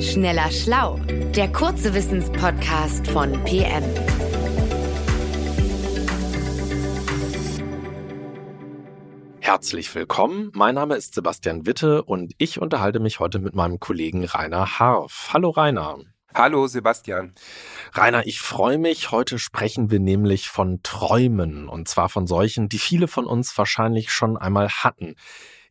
Schneller Schlau, der kurze Wissenspodcast von PM. Herzlich willkommen. Mein Name ist Sebastian Witte und ich unterhalte mich heute mit meinem Kollegen Rainer Harf. Hallo Rainer. Hallo Sebastian. Rainer, ich freue mich. Heute sprechen wir nämlich von Träumen und zwar von solchen, die viele von uns wahrscheinlich schon einmal hatten.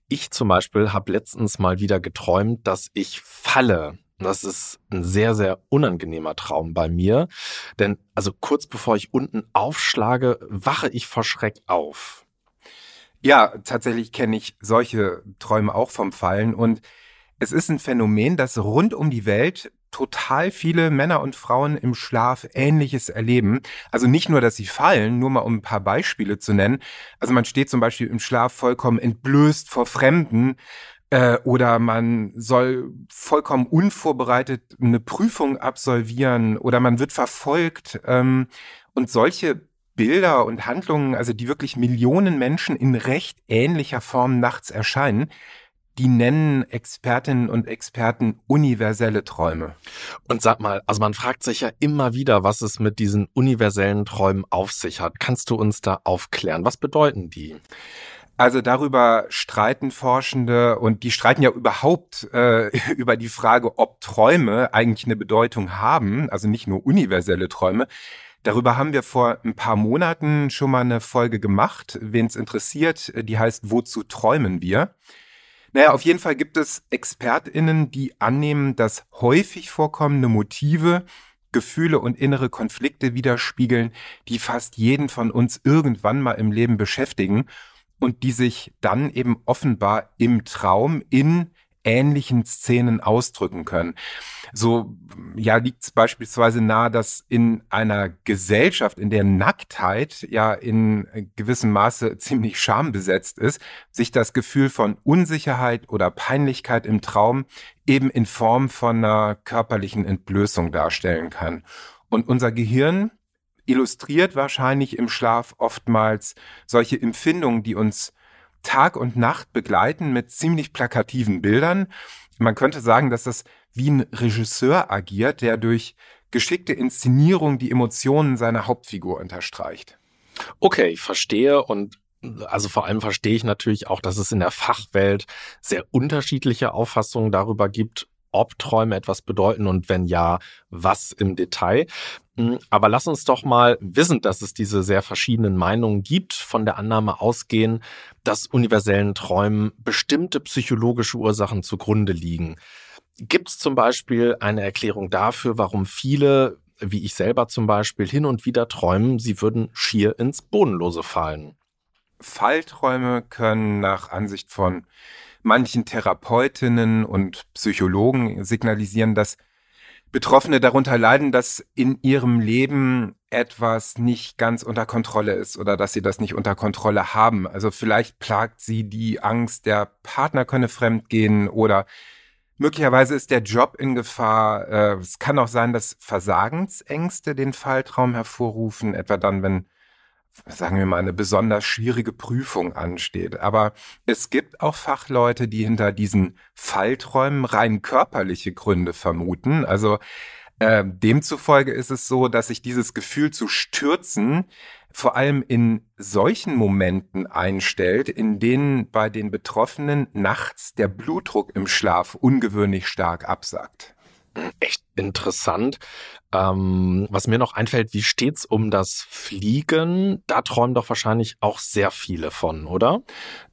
Ich zum Beispiel habe letztens mal wieder geträumt, dass ich falle. Das ist ein sehr, sehr unangenehmer Traum bei mir. Denn also kurz bevor ich unten aufschlage, wache ich vor Schreck auf. Ja, tatsächlich kenne ich solche Träume auch vom Fallen. Und es ist ein Phänomen, das rund um die Welt total viele Männer und Frauen im Schlaf Ähnliches erleben. Also nicht nur, dass sie fallen, nur mal um ein paar Beispiele zu nennen. Also man steht zum Beispiel im Schlaf vollkommen entblößt vor Fremden äh, oder man soll vollkommen unvorbereitet eine Prüfung absolvieren oder man wird verfolgt. Ähm, und solche Bilder und Handlungen, also die wirklich Millionen Menschen in recht ähnlicher Form nachts erscheinen, die nennen Expertinnen und Experten universelle Träume. Und sag mal, also man fragt sich ja immer wieder, was es mit diesen universellen Träumen auf sich hat. Kannst du uns da aufklären? Was bedeuten die? Also darüber streiten Forschende und die streiten ja überhaupt äh, über die Frage, ob Träume eigentlich eine Bedeutung haben, also nicht nur universelle Träume. Darüber haben wir vor ein paar Monaten schon mal eine Folge gemacht. Wen es interessiert, die heißt Wozu träumen wir? Naja, auf jeden Fall gibt es ExpertInnen, die annehmen, dass häufig vorkommende Motive, Gefühle und innere Konflikte widerspiegeln, die fast jeden von uns irgendwann mal im Leben beschäftigen und die sich dann eben offenbar im Traum in ähnlichen Szenen ausdrücken können. So ja liegt es beispielsweise nahe, dass in einer Gesellschaft, in der Nacktheit ja in gewissem Maße ziemlich schambesetzt ist, sich das Gefühl von Unsicherheit oder Peinlichkeit im Traum eben in Form von einer körperlichen Entblößung darstellen kann. Und unser Gehirn illustriert wahrscheinlich im Schlaf oftmals solche Empfindungen, die uns Tag und Nacht begleiten mit ziemlich plakativen Bildern. Man könnte sagen, dass das wie ein Regisseur agiert, der durch geschickte Inszenierung die Emotionen seiner Hauptfigur unterstreicht. Okay, ich verstehe und also vor allem verstehe ich natürlich auch, dass es in der Fachwelt sehr unterschiedliche Auffassungen darüber gibt, ob Träume etwas bedeuten und wenn ja, was im Detail. Hm, aber lass uns doch mal, wissend, dass es diese sehr verschiedenen Meinungen gibt, von der Annahme ausgehen, dass universellen Träumen bestimmte psychologische Ursachen zugrunde liegen. Gibt es zum Beispiel eine Erklärung dafür, warum viele, wie ich selber zum Beispiel, hin und wieder träumen, sie würden schier ins Bodenlose fallen? Fallträume können nach Ansicht von manchen Therapeutinnen und Psychologen signalisieren, dass Betroffene darunter leiden, dass in ihrem Leben etwas nicht ganz unter Kontrolle ist oder dass sie das nicht unter Kontrolle haben. Also vielleicht plagt sie die Angst, der Partner könne fremdgehen oder möglicherweise ist der Job in Gefahr. Äh, es kann auch sein, dass Versagensängste den Falltraum hervorrufen, etwa dann, wenn sagen wir mal, eine besonders schwierige Prüfung ansteht. Aber es gibt auch Fachleute, die hinter diesen Fallträumen rein körperliche Gründe vermuten. Also äh, demzufolge ist es so, dass sich dieses Gefühl zu stürzen vor allem in solchen Momenten einstellt, in denen bei den Betroffenen nachts der Blutdruck im Schlaf ungewöhnlich stark absackt. Echt interessant. Ähm, was mir noch einfällt, wie steht's um das Fliegen? Da träumen doch wahrscheinlich auch sehr viele von, oder?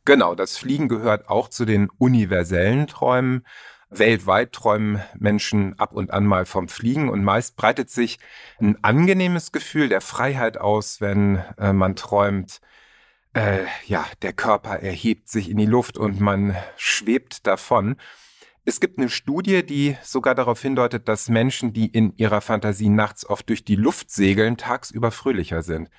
Genau, das Fliegen gehört auch zu den universellen Träumen. Weltweit träumen Menschen ab und an mal vom Fliegen und meist breitet sich ein angenehmes Gefühl der Freiheit aus, wenn äh, man träumt. Äh, ja, der Körper erhebt sich in die Luft und man schwebt davon. Es gibt eine Studie, die sogar darauf hindeutet, dass Menschen, die in ihrer Fantasie nachts oft durch die Luft segeln, tagsüber fröhlicher sind.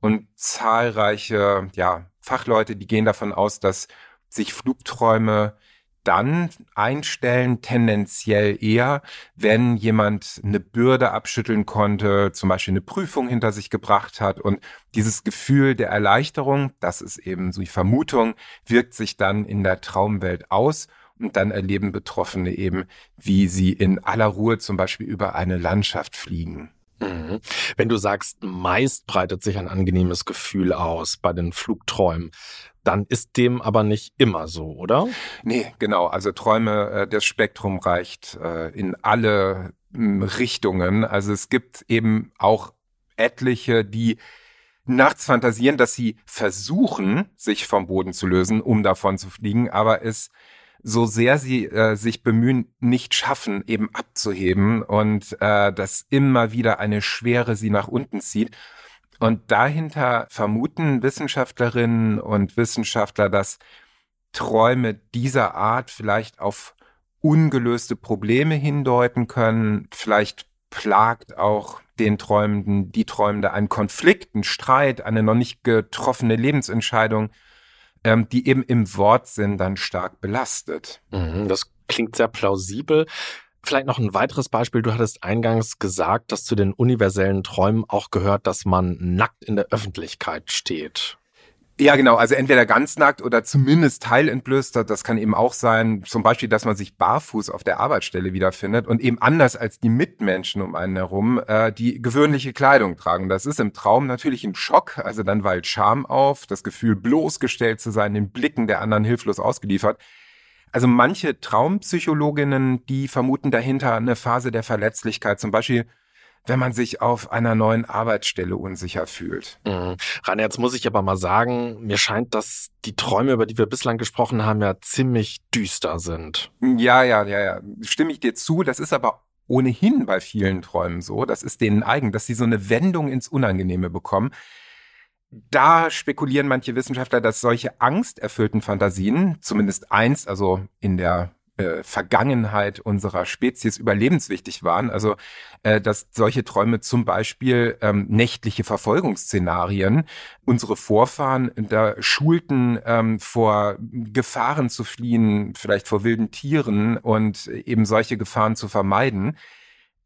Und zahlreiche ja, Fachleute, die gehen davon aus, dass sich Flugträume dann einstellen, tendenziell eher, wenn jemand eine Bürde abschütteln konnte, zum Beispiel eine Prüfung hinter sich gebracht hat und dieses Gefühl der Erleichterung, das ist eben so die Vermutung, wirkt sich dann in der Traumwelt aus Und dann erleben Betroffene eben, wie sie in aller Ruhe zum Beispiel über eine Landschaft fliegen. Mhm. Wenn du sagst, meist breitet sich ein angenehmes Gefühl aus bei den Flugträumen, dann ist dem aber nicht immer so, oder? Nee, genau. Also Träume, äh, das Spektrum reicht äh, in alle hm, Richtungen. Also es gibt eben auch etliche, die nachts fantasieren, dass sie versuchen, sich vom Boden zu lösen, um davon zu fliegen, aber es so sehr sie äh, sich bemühen, nicht schaffen, eben abzuheben und äh, dass immer wieder eine Schwere sie nach unten zieht. Und dahinter vermuten Wissenschaftlerinnen und Wissenschaftler, dass Träume dieser Art vielleicht auf ungelöste Probleme hindeuten können. Vielleicht plagt auch den Träumenden, die Träumende ein Konflikt, ein Streit, eine noch nicht getroffene Lebensentscheidung ähm, die eben im Wortsinn dann stark belastet. Mhm, das klingt sehr plausibel. Vielleicht noch ein weiteres Beispiel. Du hattest eingangs gesagt, dass zu den universellen Träumen auch gehört, dass man nackt in der Öffentlichkeit steht. Ja, genau. Also entweder ganz nackt oder zumindest teilentblößt. Das kann eben auch sein, zum Beispiel, dass man sich barfuß auf der Arbeitsstelle wiederfindet und eben anders als die Mitmenschen um einen herum äh, die gewöhnliche Kleidung tragen. Das ist im Traum natürlich ein Schock. Also dann weilt Scham auf, das Gefühl, bloßgestellt zu sein, den Blicken der anderen hilflos ausgeliefert. Also manche Traumpsychologinnen, die vermuten dahinter eine Phase der Verletzlichkeit. Zum Beispiel wenn man sich auf einer neuen Arbeitsstelle unsicher fühlt. Mhm. Rainer, jetzt muss ich aber mal sagen, mir scheint, dass die Träume, über die wir bislang gesprochen haben, ja ziemlich düster sind. Ja, ja, ja, ja. Stimme ich dir zu. Das ist aber ohnehin bei vielen Träumen so. Das ist denen eigen, dass sie so eine Wendung ins Unangenehme bekommen. Da spekulieren manche Wissenschaftler, dass solche angsterfüllten Fantasien, zumindest eins, also in der äh, Vergangenheit unserer Spezies überlebenswichtig waren. Also äh, dass solche Träume zum Beispiel ähm, nächtliche Verfolgungsszenarien unsere Vorfahren da schulten, ähm, vor Gefahren zu fliehen, vielleicht vor wilden Tieren und eben solche Gefahren zu vermeiden.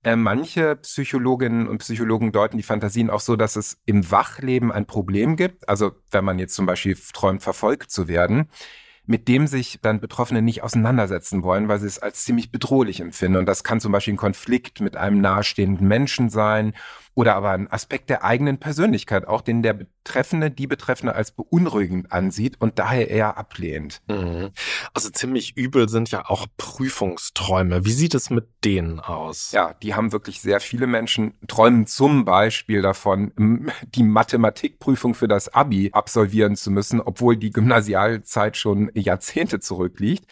Äh, manche Psychologinnen und Psychologen deuten die Fantasien auch so, dass es im Wachleben ein Problem gibt. Also wenn man jetzt zum Beispiel träumt, verfolgt zu werden mit dem sich dann Betroffene nicht auseinandersetzen wollen, weil sie es als ziemlich bedrohlich empfinden. Und das kann zum Beispiel ein Konflikt mit einem nahestehenden Menschen sein oder aber ein Aspekt der eigenen Persönlichkeit, auch den der Betreffende, die Betreffende als beunruhigend ansieht und daher eher ablehnt. Mhm. Also ziemlich übel sind ja auch Prüfungsträume. Wie sieht es mit denen aus? Ja, die haben wirklich sehr viele Menschen, träumen zum Beispiel davon, die Mathematikprüfung für das Abi absolvieren zu müssen, obwohl die Gymnasialzeit schon Jahrzehnte zurückliegt.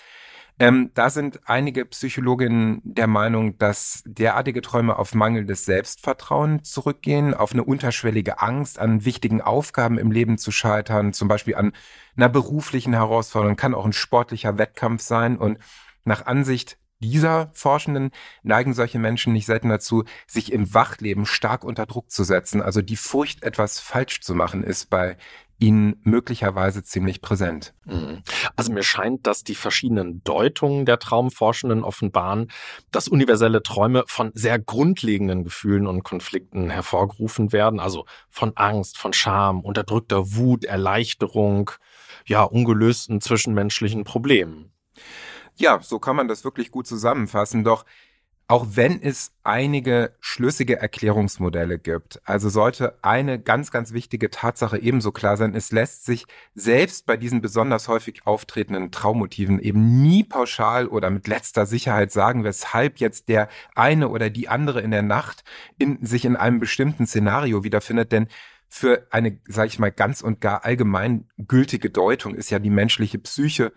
Ähm, da sind einige Psychologinnen der Meinung, dass derartige Träume auf mangelndes Selbstvertrauen zurückgehen, auf eine unterschwellige Angst, an wichtigen Aufgaben im Leben zu scheitern, zum Beispiel an einer beruflichen Herausforderung, kann auch ein sportlicher Wettkampf sein und nach Ansicht dieser Forschenden neigen solche Menschen nicht selten dazu, sich im Wachleben stark unter Druck zu setzen. Also die Furcht, etwas falsch zu machen, ist bei ihnen möglicherweise ziemlich präsent. Mhm. Also mir scheint, dass die verschiedenen Deutungen der Traumforschenden offenbaren, dass universelle Träume von sehr grundlegenden Gefühlen und Konflikten hervorgerufen werden, also von Angst, von Scham, unterdrückter Wut, Erleichterung, ja, ungelösten zwischenmenschlichen Problemen. Ja, so kann man das wirklich gut zusammenfassen. Doch auch wenn es einige schlüssige Erklärungsmodelle gibt, also sollte eine ganz, ganz wichtige Tatsache ebenso klar sein, es lässt sich selbst bei diesen besonders häufig auftretenden Traummotiven eben nie pauschal oder mit letzter Sicherheit sagen, weshalb jetzt der eine oder die andere in der Nacht in, sich in einem bestimmten Szenario wiederfindet, denn für eine, sage ich mal, ganz und gar allgemein gültige Deutung ist ja die menschliche Psyche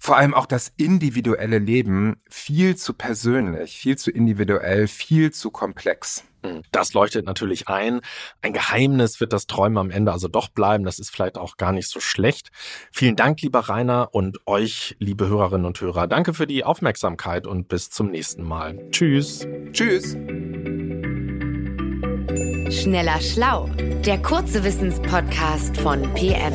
vor allem auch das individuelle Leben viel zu persönlich, viel zu individuell, viel zu komplex. Hm, das leuchtet natürlich ein. Ein Geheimnis wird das Träumen am Ende also doch bleiben. Das ist vielleicht auch gar nicht so schlecht. Vielen Dank, lieber Rainer, und euch, liebe Hörerinnen und Hörer. Danke für die Aufmerksamkeit und bis zum nächsten Mal. Tschüss. Tschüss. Schneller Schlau, der kurze Wissenspodcast von PM.